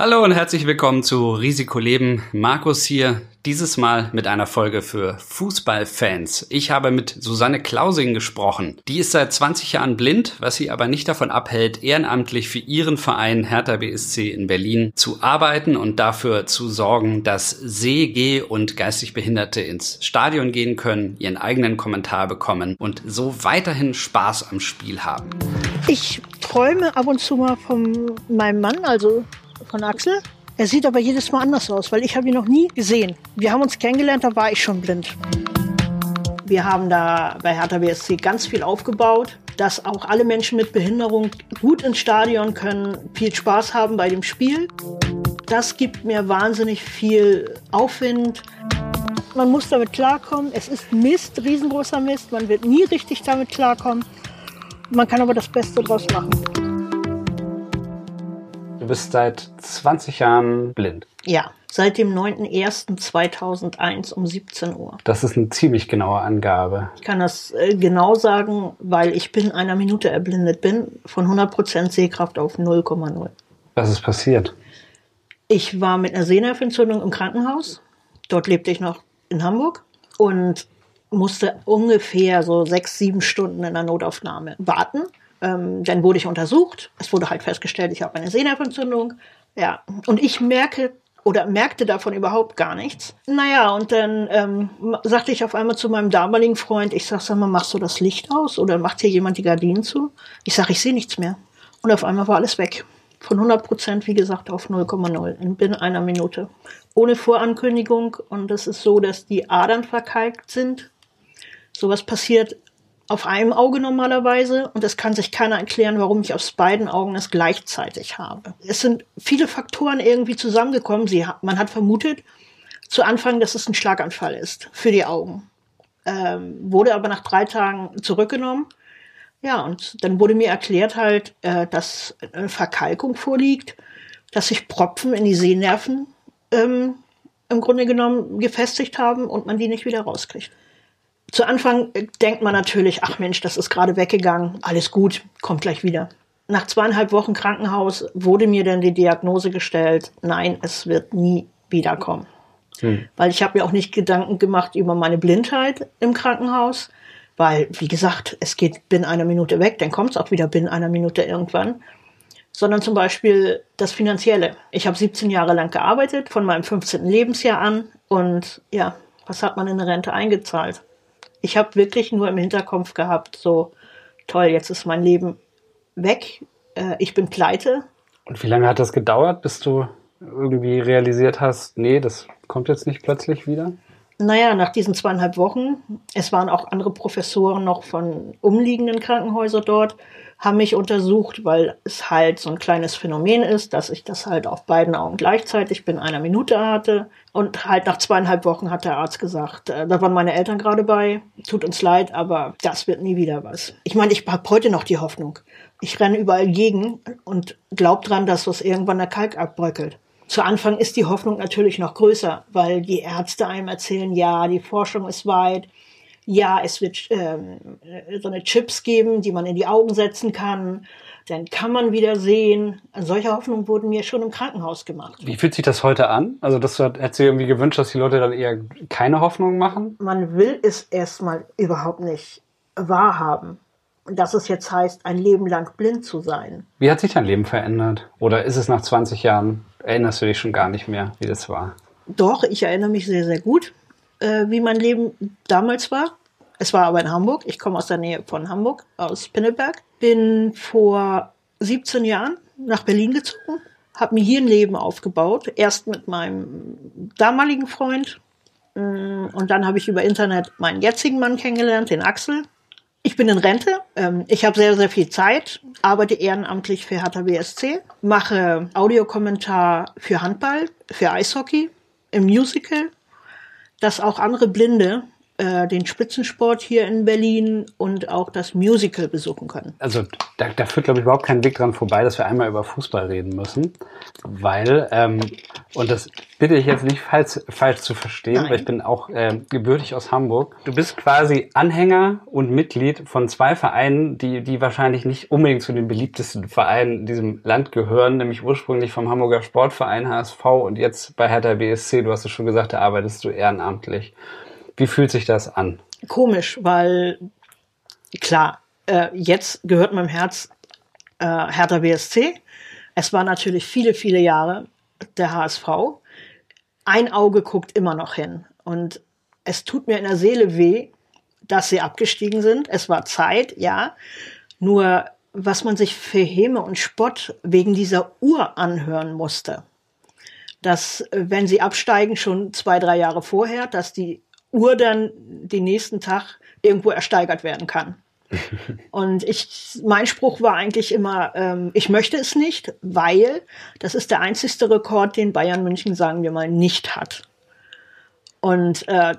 Hallo und herzlich willkommen zu Risiko Leben. Markus hier, dieses Mal mit einer Folge für Fußballfans. Ich habe mit Susanne Klausing gesprochen. Die ist seit 20 Jahren blind, was sie aber nicht davon abhält, ehrenamtlich für ihren Verein Hertha BSC in Berlin zu arbeiten und dafür zu sorgen, dass Seh-, Geh- und geistig Behinderte ins Stadion gehen können, ihren eigenen Kommentar bekommen und so weiterhin Spaß am Spiel haben. Ich träume ab und zu mal von meinem Mann, also von Axel. Er sieht aber jedes Mal anders aus, weil ich habe ihn noch nie gesehen. Wir haben uns kennengelernt, da war ich schon blind. Wir haben da bei Hertha BSC ganz viel aufgebaut, dass auch alle Menschen mit Behinderung gut ins Stadion können, viel Spaß haben bei dem Spiel. Das gibt mir wahnsinnig viel Aufwind. Man muss damit klarkommen. Es ist Mist, riesengroßer Mist. Man wird nie richtig damit klarkommen. Man kann aber das Beste draus machen bist seit 20 Jahren blind. Ja, seit dem 9.01.2001 um 17 Uhr. Das ist eine ziemlich genaue Angabe. Ich kann das äh, genau sagen, weil ich binnen einer Minute erblindet bin, von 100% Sehkraft auf 0,0. Was ist passiert? Ich war mit einer Sehnerventzündung im Krankenhaus. Dort lebte ich noch in Hamburg und musste ungefähr so sechs, sieben Stunden in der Notaufnahme warten. Ähm, dann wurde ich untersucht. Es wurde halt festgestellt, ich habe eine Sehnerventzündung. Ja, und ich merke oder merkte davon überhaupt gar nichts. Naja, und dann ähm, sagte ich auf einmal zu meinem damaligen Freund, ich sag, sag mal, machst du das Licht aus oder macht hier jemand die Gardinen zu? Ich sag, ich sehe nichts mehr. Und auf einmal war alles weg. Von 100 Prozent, wie gesagt, auf 0,0 in binnen einer Minute. Ohne Vorankündigung. Und es ist so, dass die Adern verkalkt sind. Sowas passiert auf einem Auge normalerweise und es kann sich keiner erklären, warum ich aus beiden Augen es gleichzeitig habe. Es sind viele Faktoren irgendwie zusammengekommen. Sie, man hat vermutet zu Anfang, dass es ein Schlaganfall ist für die Augen. Ähm, wurde aber nach drei Tagen zurückgenommen. Ja, und dann wurde mir erklärt halt, äh, dass eine Verkalkung vorliegt, dass sich Propfen in die Sehnerven ähm, im Grunde genommen gefestigt haben und man die nicht wieder rauskriegt. Zu Anfang denkt man natürlich, ach Mensch, das ist gerade weggegangen, alles gut, kommt gleich wieder. Nach zweieinhalb Wochen Krankenhaus wurde mir dann die Diagnose gestellt, nein, es wird nie wiederkommen. Hm. Weil ich habe mir auch nicht Gedanken gemacht über meine Blindheit im Krankenhaus, weil, wie gesagt, es geht binnen einer Minute weg, dann kommt es auch wieder binnen einer Minute irgendwann. Sondern zum Beispiel das Finanzielle. Ich habe 17 Jahre lang gearbeitet, von meinem 15. Lebensjahr an. Und ja, was hat man in eine Rente eingezahlt? Ich habe wirklich nur im Hinterkopf gehabt, so toll, jetzt ist mein Leben weg, äh, ich bin pleite. Und wie lange hat das gedauert, bis du irgendwie realisiert hast, nee, das kommt jetzt nicht plötzlich wieder? Naja, nach diesen zweieinhalb Wochen, es waren auch andere Professoren noch von umliegenden Krankenhäusern dort, haben mich untersucht, weil es halt so ein kleines Phänomen ist, dass ich das halt auf beiden Augen gleichzeitig binnen einer Minute hatte. Und halt nach zweieinhalb Wochen hat der Arzt gesagt, äh, da waren meine Eltern gerade bei, tut uns leid, aber das wird nie wieder was. Ich meine, ich habe heute noch die Hoffnung. Ich renne überall gegen und glaub dran, dass das irgendwann der Kalk abbröckelt. Zu Anfang ist die Hoffnung natürlich noch größer, weil die Ärzte einem erzählen, ja, die Forschung ist weit, ja, es wird ähm, so eine Chips geben, die man in die Augen setzen kann. Dann kann man wieder sehen. Solche Hoffnungen wurden mir schon im Krankenhaus gemacht. Wie fühlt sich das heute an? Also das hätte sich irgendwie gewünscht, dass die Leute dann eher keine Hoffnung machen? Man will es erstmal überhaupt nicht wahrhaben. Dass es jetzt heißt, ein Leben lang blind zu sein. Wie hat sich dein Leben verändert? Oder ist es nach 20 Jahren, erinnerst du dich schon gar nicht mehr, wie das war? Doch, ich erinnere mich sehr, sehr gut äh, wie mein Leben damals war. Es war aber in Hamburg. Ich komme aus der Nähe von Hamburg, aus Pinneberg. Bin vor 17 Jahren nach Berlin gezogen, habe mir hier ein Leben aufgebaut. Erst mit meinem damaligen Freund mm, und dann habe ich über Internet meinen jetzigen Mann kennengelernt, den Axel. Ich bin in Rente. Ähm, ich habe sehr, sehr viel Zeit, arbeite ehrenamtlich für Hertha mache Audiokommentar für Handball, für Eishockey, im Musical dass auch andere Blinde äh, den Spitzensport hier in Berlin und auch das Musical besuchen können. Also da, da führt, glaube ich, überhaupt kein Weg dran vorbei, dass wir einmal über Fußball reden müssen, weil, ähm, und das bitte dich jetzt nicht falsch, falsch zu verstehen, Nein. weil ich bin auch äh, gebürtig aus Hamburg. Du bist quasi Anhänger und Mitglied von zwei Vereinen, die, die wahrscheinlich nicht unbedingt zu den beliebtesten Vereinen in diesem Land gehören, nämlich ursprünglich vom Hamburger Sportverein HSV und jetzt bei Hertha BSC. Du hast es schon gesagt, da arbeitest du ehrenamtlich. Wie fühlt sich das an? Komisch, weil klar, äh, jetzt gehört meinem Herz äh, Hertha BSC. Es war natürlich viele, viele Jahre der HSV ein Auge guckt immer noch hin. Und es tut mir in der Seele weh, dass sie abgestiegen sind. Es war Zeit, ja. Nur was man sich für Häme und Spott wegen dieser Uhr anhören musste. Dass, wenn sie absteigen, schon zwei, drei Jahre vorher, dass die Uhr dann den nächsten Tag irgendwo ersteigert werden kann. Und ich, mein Spruch war eigentlich immer, ähm, ich möchte es nicht, weil das ist der einzigste Rekord, den Bayern München, sagen wir mal, nicht hat. Und äh,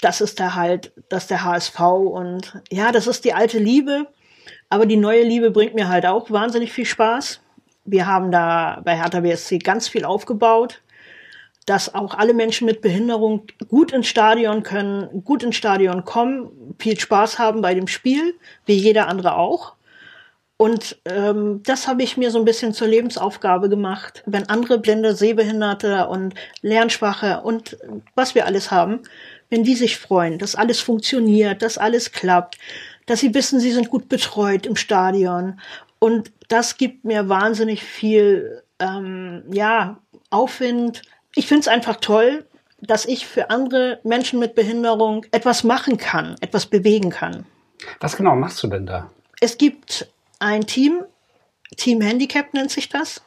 das ist der halt, das ist der HSV und ja, das ist die alte Liebe, aber die neue Liebe bringt mir halt auch wahnsinnig viel Spaß. Wir haben da bei Hertha BSC ganz viel aufgebaut dass auch alle Menschen mit Behinderung gut ins Stadion können, gut ins Stadion kommen, viel Spaß haben bei dem Spiel, wie jeder andere auch. Und ähm, das habe ich mir so ein bisschen zur Lebensaufgabe gemacht. Wenn andere Blinde, Sehbehinderte und Lernschwache und was wir alles haben, wenn die sich freuen, dass alles funktioniert, dass alles klappt, dass sie wissen, sie sind gut betreut im Stadion. Und das gibt mir wahnsinnig viel, ähm, ja, Aufwind, ich finde es einfach toll, dass ich für andere Menschen mit Behinderung etwas machen kann, etwas bewegen kann. Was genau machst du denn da? Es gibt ein Team, Team Handicap nennt sich das.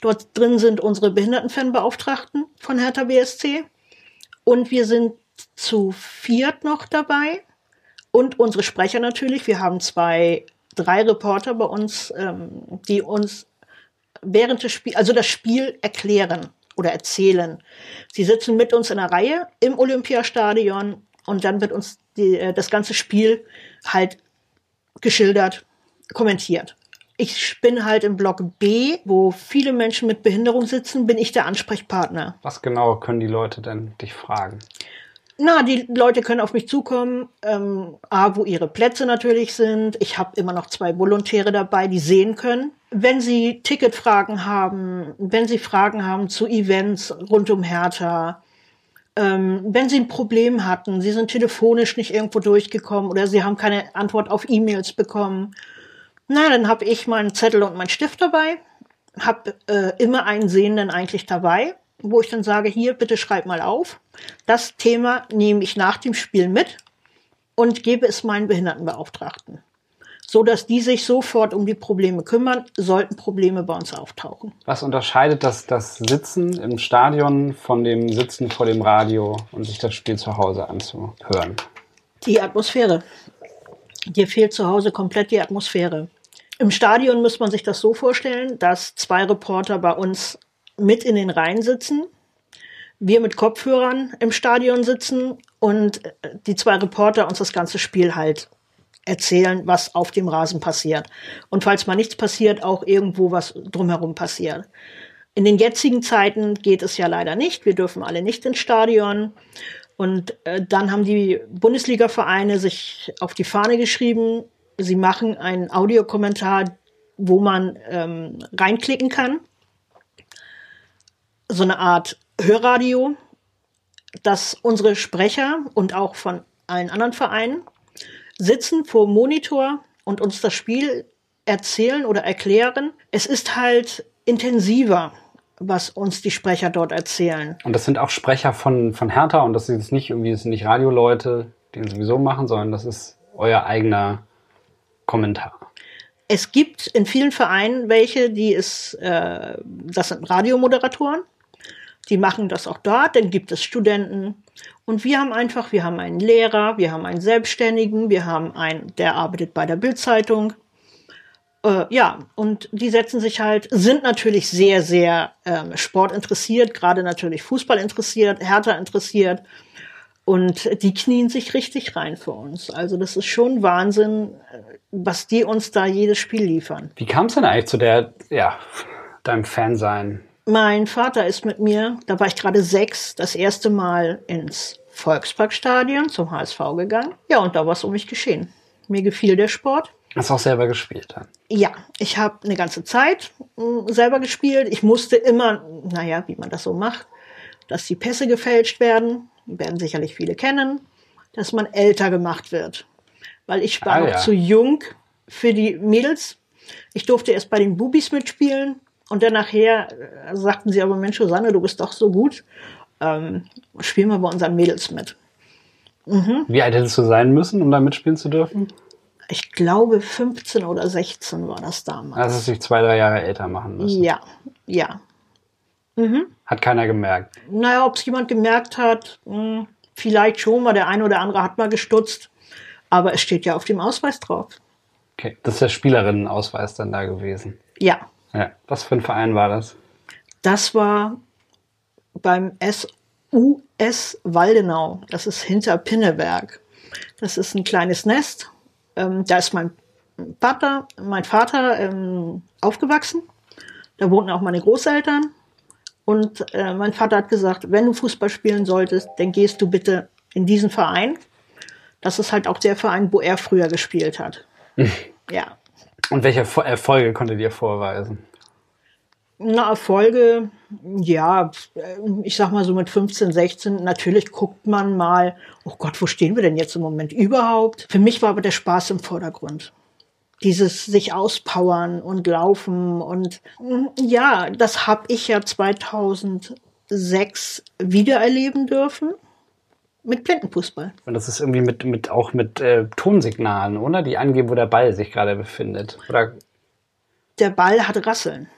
Dort drin sind unsere Behindertenfanbeauftragten von Hertha BSC. Und wir sind zu viert noch dabei. Und unsere Sprecher natürlich. Wir haben zwei, drei Reporter bei uns, ähm, die uns während des Spiels, also das Spiel erklären oder erzählen. Sie sitzen mit uns in einer Reihe im Olympiastadion und dann wird uns die, äh, das ganze Spiel halt geschildert, kommentiert. Ich bin halt im Block B, wo viele Menschen mit Behinderung sitzen, bin ich der Ansprechpartner. Was genau können die Leute denn dich fragen? Na, die Leute können auf mich zukommen, ähm, A, wo ihre Plätze natürlich sind. Ich habe immer noch zwei Volontäre dabei, die sehen können. Wenn sie Ticketfragen haben, wenn sie Fragen haben zu Events rund um Hertha, ähm, wenn sie ein Problem hatten, sie sind telefonisch nicht irgendwo durchgekommen oder sie haben keine Antwort auf E-Mails bekommen, na, dann habe ich meinen Zettel und meinen Stift dabei, habe äh, immer einen Sehenden eigentlich dabei wo ich dann sage, hier, bitte schreib mal auf. Das Thema nehme ich nach dem Spiel mit und gebe es meinen Behindertenbeauftragten. So dass die sich sofort um die Probleme kümmern, sollten Probleme bei uns auftauchen. Was unterscheidet das, das Sitzen im Stadion von dem Sitzen vor dem Radio und sich das Spiel zu Hause anzuhören? Die Atmosphäre. Dir fehlt zu Hause komplett die Atmosphäre. Im Stadion muss man sich das so vorstellen, dass zwei Reporter bei uns mit in den Reihen sitzen, wir mit Kopfhörern im Stadion sitzen und die zwei Reporter uns das ganze Spiel halt erzählen, was auf dem Rasen passiert. Und falls mal nichts passiert, auch irgendwo was drumherum passiert. In den jetzigen Zeiten geht es ja leider nicht. Wir dürfen alle nicht ins Stadion. Und äh, dann haben die Bundesliga-Vereine sich auf die Fahne geschrieben, sie machen einen Audiokommentar, wo man ähm, reinklicken kann so eine Art Hörradio, dass unsere Sprecher und auch von allen anderen Vereinen sitzen vor dem Monitor und uns das Spiel erzählen oder erklären. Es ist halt intensiver, was uns die Sprecher dort erzählen. Und das sind auch Sprecher von, von Hertha und das sind jetzt nicht irgendwie, das sind nicht Radioleute, die ihn sowieso machen, sondern das ist euer eigener Kommentar. Es gibt in vielen Vereinen welche, die es, äh, das sind Radiomoderatoren, die machen das auch dort, dann gibt es Studenten. Und wir haben einfach, wir haben einen Lehrer, wir haben einen Selbstständigen, wir haben einen, der arbeitet bei der Bildzeitung. Äh, ja, und die setzen sich halt, sind natürlich sehr, sehr ähm, sportinteressiert, gerade natürlich Fußball interessiert, Hertha interessiert. Und die knien sich richtig rein für uns. Also das ist schon Wahnsinn, äh, was die uns da jedes Spiel liefern. Wie kam es denn eigentlich zu der, ja, deinem Fansein? Mein Vater ist mit mir, da war ich gerade sechs, das erste Mal ins Volksparkstadion zum HSV gegangen. Ja, und da war es um mich geschehen. Mir gefiel der Sport. Hast du auch selber gespielt dann? Ja, ich habe eine ganze Zeit mh, selber gespielt. Ich musste immer, naja, wie man das so macht, dass die Pässe gefälscht werden, werden sicherlich viele kennen, dass man älter gemacht wird. Weil ich war Ah, noch ja. zu jung für die Mädels. Ich durfte erst bei den Bubis mitspielen und dann nachher äh, sagten sie aber, Mensch, Susanne, du bist doch so gut, ähm, spiel mal bei unseren Mädels mit. Wie alt hättest du sein müssen, um da mitspielen zu dürfen? Ich glaube, 15 oder 16 war das damals. Also hast du dich zwei, drei Jahre älter machen müssen. ja, ja. Hat keiner gemerkt. Naja, ob es jemand gemerkt hat, hm, vielleicht schon, weil der eine oder andere hat mal gestutzt. Aber es steht ja auf dem Ausweis drauf. Okay, das ist der Spielerinnenausweis dann da gewesen. Ja, Ja. Was für ein Verein war das? das war beim SUS Waldenau. Das ist hinter Pinneberg. Das ist ein kleines Nest. Ähm, da ist mein Vater, mein Vater ähm, aufgewachsen. Da wohnten auch meine Großeltern. Und äh, mein Vater hat gesagt, wenn du Fußball spielen solltest, dann gehst du bitte in diesen Verein. Das ist halt auch der Verein, wo er früher gespielt hat. ja. Und welche Erfol- Erfolge konntet ihr vorweisen? Na, Erfolge, ja, ich sag mal so mit 15, 16, natürlich guckt man mal, oh Gott, wo stehen wir denn jetzt im Moment überhaupt? Für mich war aber der Spaß im Vordergrund. Dieses sich auspowern und laufen und mm, ja, das habe ich ja 2006 wiedererleben dürfen mit Blindenfußball. Und das ist irgendwie mit, mit auch mit äh, Tonsignalen, oder? Die angeben, wo der Ball sich gerade befindet. Oder Der Ball hat Rasseln.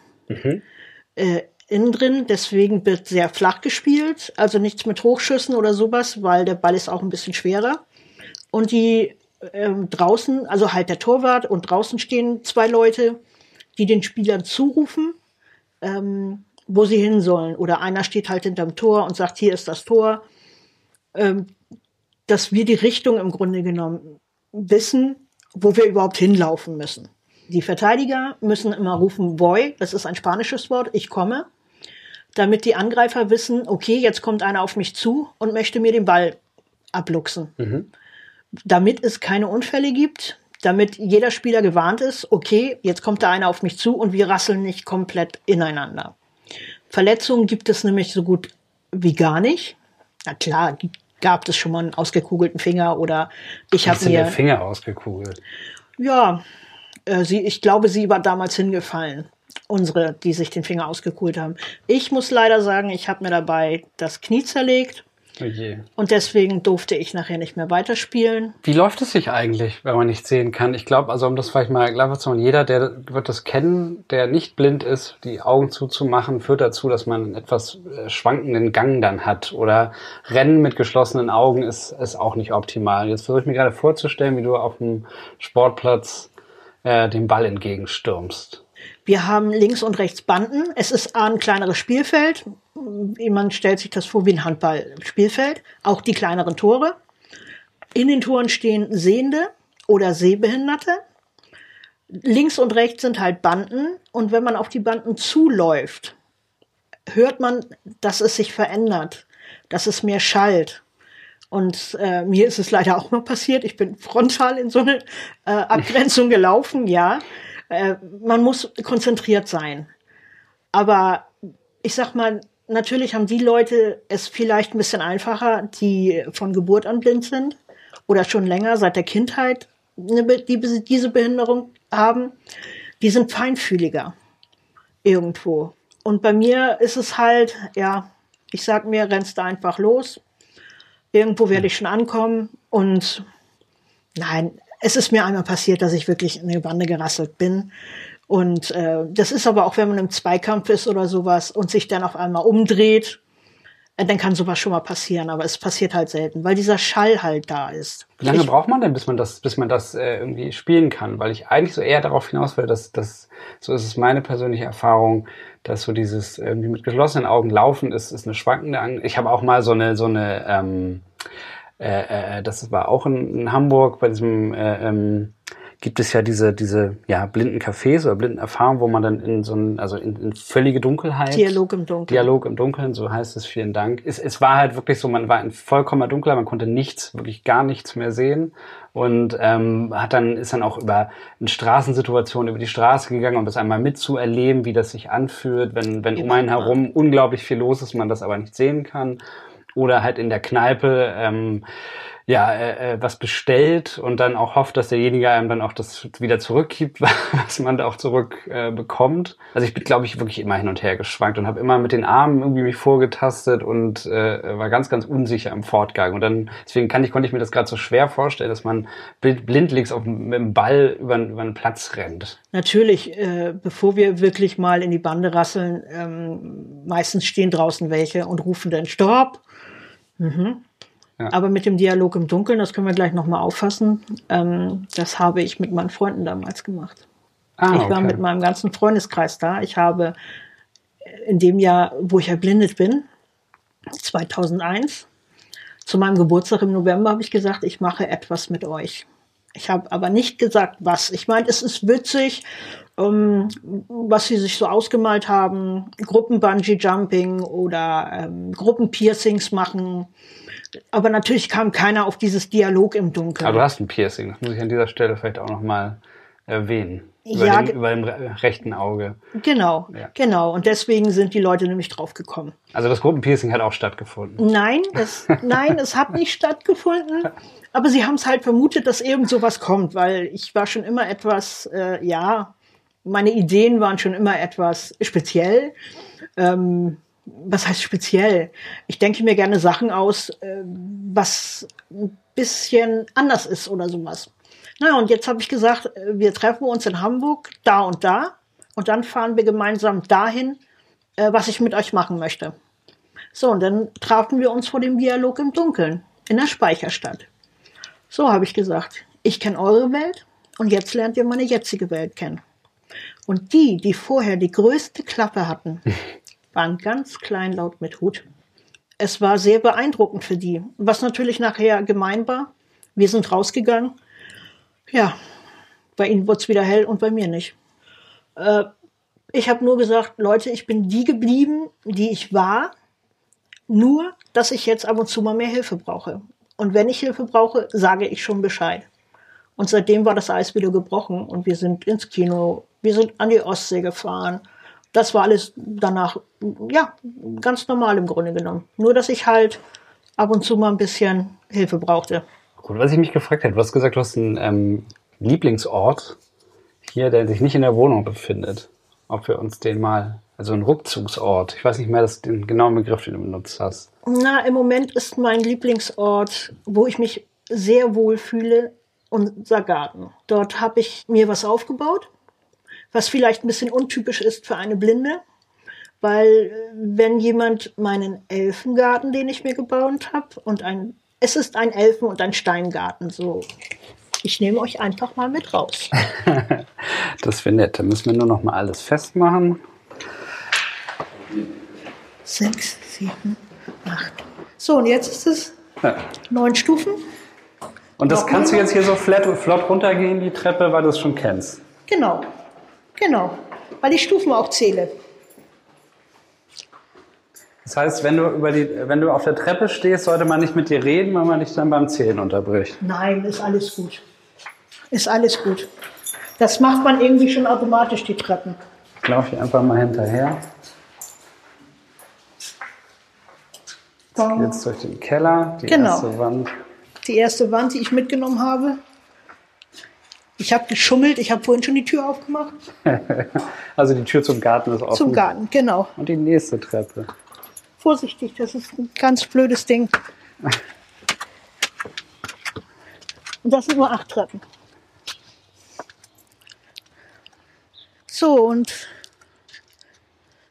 Äh, innen drin, deswegen wird sehr flach gespielt, also nichts mit Hochschüssen oder sowas, weil der Ball ist auch ein bisschen schwerer. Und die ähm, draußen, also halt der Torwart und draußen stehen zwei Leute, die den Spielern zurufen, ähm, wo sie hin sollen. Oder einer steht halt hinterm Tor und sagt, hier ist das Tor. Ähm, dass wir die Richtung im Grunde genommen wissen, wo wir überhaupt hinlaufen müssen. Die Verteidiger müssen immer rufen, voy, das ist ein spanisches Wort, ich komme, damit die Angreifer wissen, okay, jetzt kommt einer auf mich zu und möchte mir den Ball abluchsen. Damit es keine Unfälle gibt, damit jeder Spieler gewarnt ist, okay, jetzt kommt da einer auf mich zu und wir rasseln nicht komplett ineinander. Verletzungen gibt es nämlich so gut wie gar nicht. Na klar, gibt- gab es schon mal einen ausgekugelten Finger oder ich habe mir Finger ausgekugelt? ja, äh, sie, ich glaube, sie war damals hingefallen. Unsere, die sich den Finger ausgekühlt haben. Ich muss leider sagen, ich habe mir dabei das Knie zerlegt Oh je. und deswegen durfte ich nachher nicht mehr weiterspielen. Wie läuft es sich eigentlich, wenn man nicht sehen kann? Ich glaube, also um das vielleicht mal klar zu machen, jeder, der wird das kennen, der nicht blind ist, die Augen zuzumachen, führt dazu, dass man einen etwas äh, schwankenden Gang dann hat. Oder Rennen mit geschlossenen Augen ist, ist auch nicht optimal. Jetzt versuche ich mir gerade vorzustellen, wie du auf dem Sportplatz äh, dem Ball entgegenstürmst. Wir haben links und rechts Banden. Es ist A, ein kleineres Spielfeld. Man stellt sich das vor wie ein Handballspielfeld. Auch die kleineren Tore. In den Toren stehen Sehende oder Sehbehinderte. Links und rechts sind halt Banden. Und wenn man auf die Banden zuläuft, hört man, dass es sich verändert, dass es mehr schallt. Und äh, mir ist es leider auch mal passiert. Ich bin frontal in so eine äh, Abgrenzung gelaufen, ja. Äh, man muss konzentriert sein. Aber ich sag mal, natürlich haben die Leute es vielleicht ein bisschen einfacher, die von Geburt an blind sind oder schon länger seit der Kindheit diese Behinderung haben. Die sind feinfühliger irgendwo. Und bei mir ist es halt, ja, ich sag mir, rennst du einfach los. Irgendwo werde ich schon ankommen. Und nein, es ist mir einmal passiert, dass ich wirklich in die Bande gerasselt bin. Und äh, das ist aber auch, wenn man im Zweikampf ist oder sowas und sich dann auf einmal umdreht, äh, dann kann sowas schon mal passieren. Aber es passiert halt selten, weil dieser Schall halt da ist. Wie lange ich, braucht man denn, bis man das, bis man das äh, irgendwie spielen kann? Weil ich eigentlich so eher darauf hinaus will, dass das, so ist es meine persönliche Erfahrung, dass so dieses irgendwie mit geschlossenen Augen laufen ist, ist eine schwankende Angst. Ich habe auch mal so eine, so eine, ähm, äh, äh, das war auch in, in Hamburg bei diesem äh, ähm, gibt es ja diese, diese ja, blinden Cafés oder blinden Erfahrungen, wo man dann in so ein, also in, in völlige Dunkelheit. Dialog im Dunkeln. Dialog im Dunkeln, so heißt es, vielen Dank. Es, es war halt wirklich so, man war in vollkommener Dunkelheit, man konnte nichts, wirklich gar nichts mehr sehen. Und ähm, hat dann, ist dann auch über eine Straßensituation über die Straße gegangen, um das einmal mitzuerleben, wie das sich anfühlt, wenn, wenn um einen herum unglaublich viel los ist, man das aber nicht sehen kann. Oder halt in der Kneipe. Ähm, ja, äh, äh, was bestellt und dann auch hofft, dass derjenige einem dann auch das wieder zurückgibt, was man da auch zurück äh, bekommt. Also ich bin, glaube ich, wirklich immer hin und her geschwankt und habe immer mit den Armen irgendwie mich vorgetastet und äh, war ganz, ganz unsicher im Fortgang. Und dann, deswegen kann ich, konnte ich mir das gerade so schwer vorstellen, dass man blindlings auf, mit dem Ball über, über einen Platz rennt. Natürlich, äh, bevor wir wirklich mal in die Bande rasseln, ähm, meistens stehen draußen welche und rufen dann Stopp. Mhm. Ja. Aber mit dem Dialog im Dunkeln, das können wir gleich nochmal auffassen, ähm, das habe ich mit meinen Freunden damals gemacht. Ah, ich war mit meinem ganzen Freundeskreis da. Ich habe in dem Jahr, wo ich erblindet bin, 2001, zu meinem Geburtstag im November habe ich gesagt, ich mache etwas mit euch. Ich habe aber nicht gesagt, was. Ich meine, es ist witzig, ähm, was sie sich so ausgemalt haben. Gruppen-Bungee-Jumping oder ähm, Gruppen-Piercings machen aber natürlich kam keiner auf dieses Dialog im Dunkeln. Aber du hast ein Piercing, das muss ich an dieser Stelle vielleicht auch nochmal erwähnen. Über, ja, dem, über dem rechten Auge. Genau, ja. genau. Und deswegen sind die Leute nämlich drauf gekommen. Also das Gruppenpiercing hat auch stattgefunden. Nein, es, nein, es hat nicht stattgefunden. Aber sie haben es halt vermutet, dass irgend sowas kommt, weil ich war schon immer etwas, äh, ja, meine Ideen waren schon immer etwas speziell. Ähm, was heißt speziell? Ich denke mir gerne Sachen aus, äh, was ein bisschen anders ist oder sowas. Na, und jetzt habe ich gesagt, äh, wir treffen uns in Hamburg, da und da, und dann fahren wir gemeinsam dahin, äh, was ich mit euch machen möchte. So, und dann trafen wir uns vor dem Dialog im Dunkeln, in der Speicherstadt. So habe ich gesagt, ich kenne eure Welt und jetzt lernt ihr meine jetzige Welt kennen. Und die, die vorher die größte Klappe hatten, waren ganz kleinlaut mit Hut. Es war sehr beeindruckend für die, was natürlich nachher gemein war. Wir sind rausgegangen. Ja, bei ihnen wurde es wieder hell und bei mir nicht. Äh, ich habe nur gesagt, Leute, ich bin die geblieben, die ich war, nur dass ich jetzt ab und zu mal mehr Hilfe brauche. Und wenn ich Hilfe brauche, sage ich schon Bescheid. Und seitdem war das Eis wieder gebrochen und wir sind ins Kino, wir sind an die Ostsee gefahren das war alles danach, ja, ganz normal im Grunde genommen. Nur, dass ich halt ab und zu mal ein bisschen Hilfe brauchte. Gut, was ich mich gefragt hätte, du hast gesagt, du hast einen ähm, Lieblingsort hier, der sich nicht in der Wohnung befindet. Ob wir uns den mal, also ein Rückzugsort, ich weiß nicht mehr das, den genauen Begriff, den du benutzt hast. Na, im Moment ist mein Lieblingsort, wo ich mich sehr wohl fühle, unser Garten. Dort habe ich mir was aufgebaut was vielleicht ein bisschen untypisch ist für eine Blinde, weil äh, wenn jemand meinen Elfengarten, den ich mir gebaut habe, und ein, es ist ein Elfen- und ein Steingarten, so. Ich nehme euch einfach mal mit raus. das wäre nett. Dann müssen wir nur noch mal alles festmachen. Sechs, sieben, acht. So, und jetzt ist es ja. neun Stufen. Und das kannst du jetzt hier so flott, flott runtergehen, die Treppe, weil du es schon kennst. Genau. Genau, weil ich Stufen auch zähle. Das heißt, wenn du, über die, wenn du auf der Treppe stehst, sollte man nicht mit dir reden, weil man dich dann beim Zählen unterbricht. Nein, ist alles gut. Ist alles gut. Das macht man irgendwie schon automatisch, die Treppen. Ich laufe hier einfach mal hinterher. Jetzt durch den Keller, die genau. erste Wand. Die erste Wand, die ich mitgenommen habe. Ich habe geschummelt, ich habe vorhin schon die Tür aufgemacht. also die Tür zum Garten ist offen. Zum Garten, genau. Und die nächste Treppe. Vorsichtig, das ist ein ganz blödes Ding. Und das sind nur acht Treppen. So, und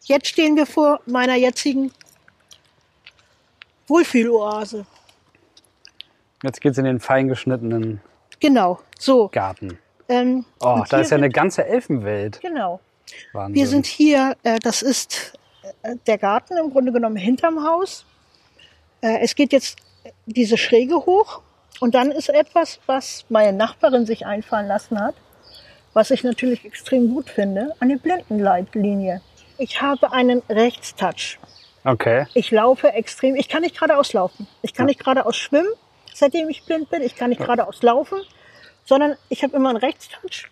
jetzt stehen wir vor meiner jetzigen Wohlfühloase. Jetzt geht es in den fein geschnittenen Genau, so. Garten. Ähm, oh, da ist ja eine ganze Elfenwelt. Genau. Wahnsinn. Wir sind hier, äh, das ist der Garten im Grunde genommen hinterm Haus. Äh, es geht jetzt diese Schräge hoch Und dann ist etwas, was meine Nachbarin sich einfallen lassen hat, was ich natürlich extrem gut finde, eine Blindenleitlinie. Ich habe einen Rechtstouch. Okay. Ich laufe extrem, ich kann nicht geradeaus laufen. Ich kann nicht geradeaus schwimmen, seitdem ich blind bin. Ich kann nicht geradeaus laufen, sondern ich habe immer einen Rechtstouch.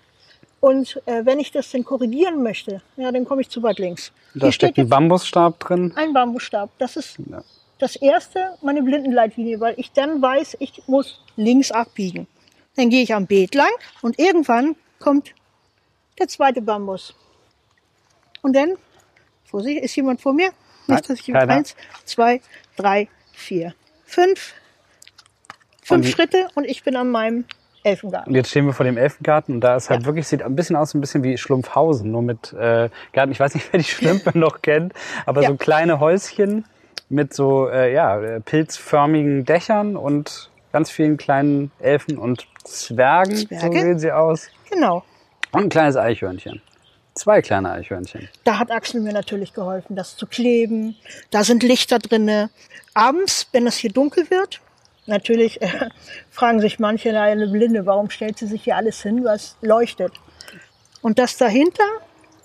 Und äh, wenn ich das denn korrigieren möchte, ja, dann komme ich zu weit links. Da Hier steckt ein Bambusstab drin. ein Bambusstab. Das ist Ja. das erste, meine Blindenleitlinie, weil ich dann weiß, ich muss links abbiegen. Dann gehe ich am Beet lang und irgendwann kommt der zweite Bambus. Und dann, Vorsicht, ist jemand vor mir? Nicht, dass ich keiner. eins, zwei, drei, vier, fünf, fünf Und- Schritte und ich bin an meinem Elfengarten. Und jetzt stehen wir vor dem Elfengarten und da ist halt Ja. wirklich, sieht ein bisschen aus, ein bisschen wie Schlumpfhausen, nur mit äh, Garten. Ich weiß nicht, wer die Schlümpfe noch kennt, aber Ja. so kleine Häuschen mit so äh, ja, äh, pilzförmigen Dächern und ganz vielen kleinen Elfen und Zwergen, Zwerge? so sehen sie aus. Genau. Und ein kleines Eichhörnchen. Zwei kleine Eichhörnchen. Da hat Axel mir natürlich geholfen, das zu kleben. Da sind Lichter drinne. Abends, wenn es hier dunkel wird, natürlich äh, fragen sich manche, eine Blinde, warum stellt sie sich hier alles hin, was leuchtet? Und das dahinter,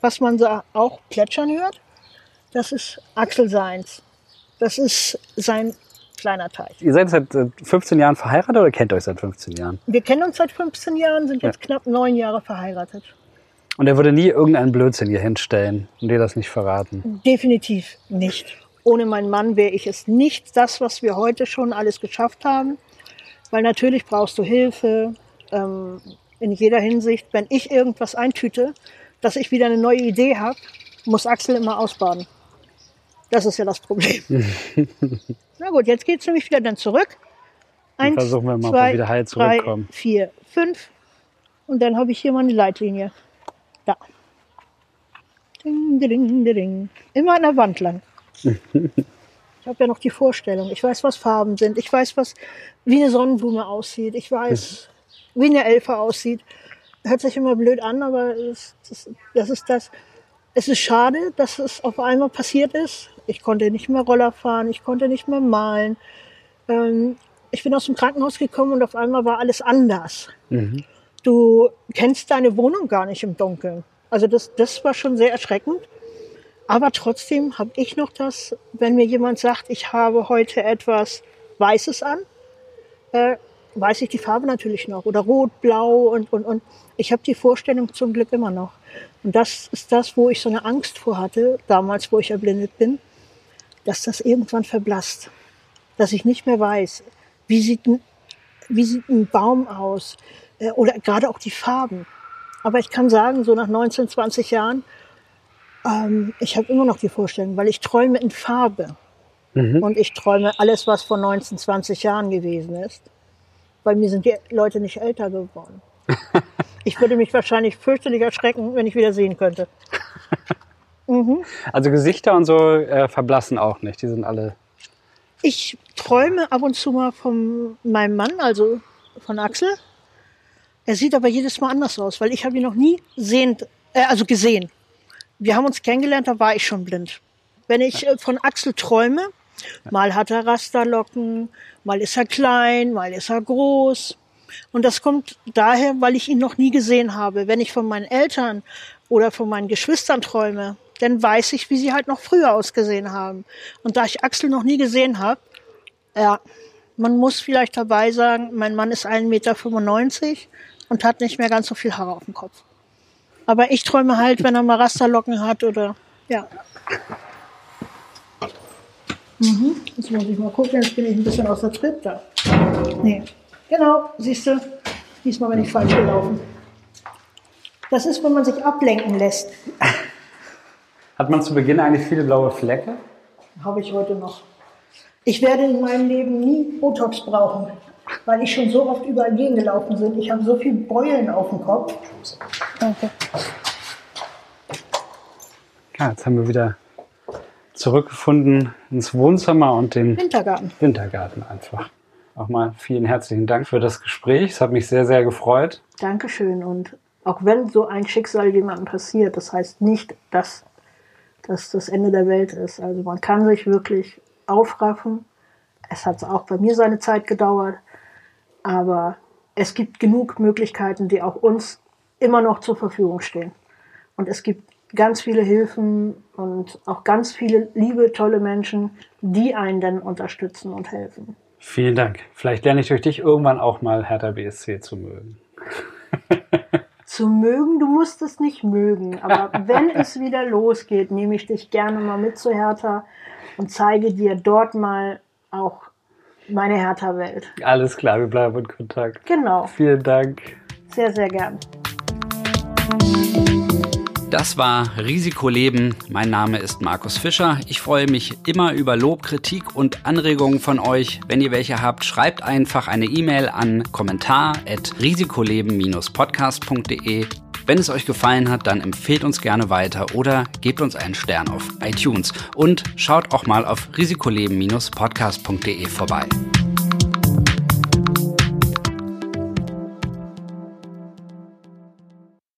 was man auch plätschern hört, das ist Axel Seins. Das ist sein kleiner Teich. Ihr seid seit äh, 15 Jahren verheiratet oder kennt euch seit 15 Jahren? Wir kennen uns seit 15 Jahren, sind jetzt knapp neun Jahre verheiratet. Und er würde nie irgendeinen Blödsinn hier hinstellen und dir das nicht verraten. Definitiv nicht. Ohne meinen Mann wäre ich es nicht das, was wir heute schon alles geschafft haben. Weil natürlich brauchst du Hilfe ähm, in jeder Hinsicht. Wenn ich irgendwas eintüte, dass ich wieder eine neue Idee habe, muss Axel immer ausbaden. Das ist ja das Problem. Na gut, jetzt geht's nämlich wieder dann zurück. Eins, versuchen wir mal, zwei, wieder heil drei, zurückkommen. vier, fünf. Und dann habe ich hier meine Leitlinie. Da. Ding, ding, ding, ding. Immer an der Wand lang. Ich habe ja noch die Vorstellung. Ich weiß, was Farben sind. Ich weiß, was wie eine Sonnenblume aussieht. Ich weiß, wie eine Elfe aussieht. Hört sich immer blöd an, aber es, das, das ist das. Es ist schade, dass es auf einmal passiert ist. Ich konnte nicht mehr Roller fahren, ich konnte nicht mehr malen. Ähm, ich bin aus dem Krankenhaus gekommen und auf einmal war alles anders. Du kennst deine Wohnung gar nicht im Dunkeln. Also das, das war schon sehr erschreckend. Aber trotzdem habe ich noch das, wenn mir jemand sagt, ich habe heute etwas Weißes an, äh, weiß ich die Farbe natürlich noch. Oder rot, blau und, und, und. Ich habe die Vorstellung zum Glück immer noch. Und das ist das, wo ich so eine Angst vor hatte, damals, wo ich erblindet bin, dass das irgendwann verblasst. Dass ich nicht mehr weiß, wie sieht ein, wie sieht ein Baum aus? Äh, Oder gerade auch die Farben. Aber ich kann sagen, so nach 19, 20 Jahren, ähm, ich habe immer noch die Vorstellung, weil ich träume in Farbe. Und ich träume alles, was vor 19, 20 Jahren gewesen ist. Bei mir sind die Leute nicht älter geworden. Ich würde mich wahrscheinlich fürchterlich erschrecken, wenn ich wieder sehen könnte. Also Gesichter und so äh, verblassen auch nicht. Die sind alle. Ich träume ab und zu mal von meinem Mann, also von Axel. Er sieht aber jedes Mal anders aus, weil ich habe ihn noch nie sehend, äh, also gesehen. Wir haben uns kennengelernt, da war ich schon blind. Wenn ich äh, von Axel träume, mal hat er Rasterlocken, mal ist er klein, mal ist er groß. Und das kommt daher, weil ich ihn noch nie gesehen habe. Wenn ich von meinen Eltern oder von meinen Geschwistern träume, dann weiß ich, wie sie halt noch früher ausgesehen haben. Und da ich Axel noch nie gesehen habe, ja, man muss vielleicht dabei sagen, mein Mann ist 1,95 Meter und hat nicht mehr ganz so viel Haare auf dem Kopf. Aber ich träume halt, wenn er mal Rasterlocken hat oder ja. Mhm. Jetzt muss ich mal gucken, jetzt bin ich ein bisschen aus der Tritt da. Nee. Genau, siehst du, diesmal bin ich falsch gelaufen. Das ist, wenn man sich ablenken lässt. Hat man zu Beginn eigentlich viele blaue Flecke? Habe ich heute noch. Ich werde in meinem Leben nie Botox brauchen, weil ich schon so oft überall gegengelaufen bin. Ich habe so viele Beulen auf dem Kopf. Danke. Ja, jetzt haben wir wieder zurückgefunden ins Wohnzimmer und den Wintergarten. Wintergarten einfach. Auch mal vielen herzlichen Dank für das Gespräch. Es hat mich sehr, sehr gefreut. Dankeschön. Und auch wenn so ein Schicksal jemandem passiert, das heißt nicht, dass das das Ende der Welt ist. Also man kann sich wirklich aufraffen. Es hat auch bei mir seine Zeit gedauert. Aber es gibt genug Möglichkeiten, die auch uns immer noch zur Verfügung stehen. Und es gibt ganz viele Hilfen und auch ganz viele liebe, tolle Menschen, die einen dann unterstützen und helfen. Vielen Dank. Vielleicht lerne ich durch dich irgendwann auch mal Hertha BSC zu mögen. zu mögen, du musst es nicht mögen. Aber wenn es wieder losgeht, nehme ich dich gerne mal mit zu Hertha und zeige dir dort mal auch meine Hertha-Welt. Alles klar, wir bleiben in Kontakt. Genau. Vielen Dank. Sehr, sehr gern. Das war Risikoleben. Mein Name ist Markus Fischer. Ich freue mich immer über Lob, Kritik und Anregungen von euch. Wenn ihr welche habt, schreibt einfach eine E-Mail an kommentar@risikoleben-podcast.de. Wenn es euch gefallen hat, dann empfehlt uns gerne weiter oder gebt uns einen Stern auf iTunes und schaut auch mal auf risikoleben-podcast.de vorbei.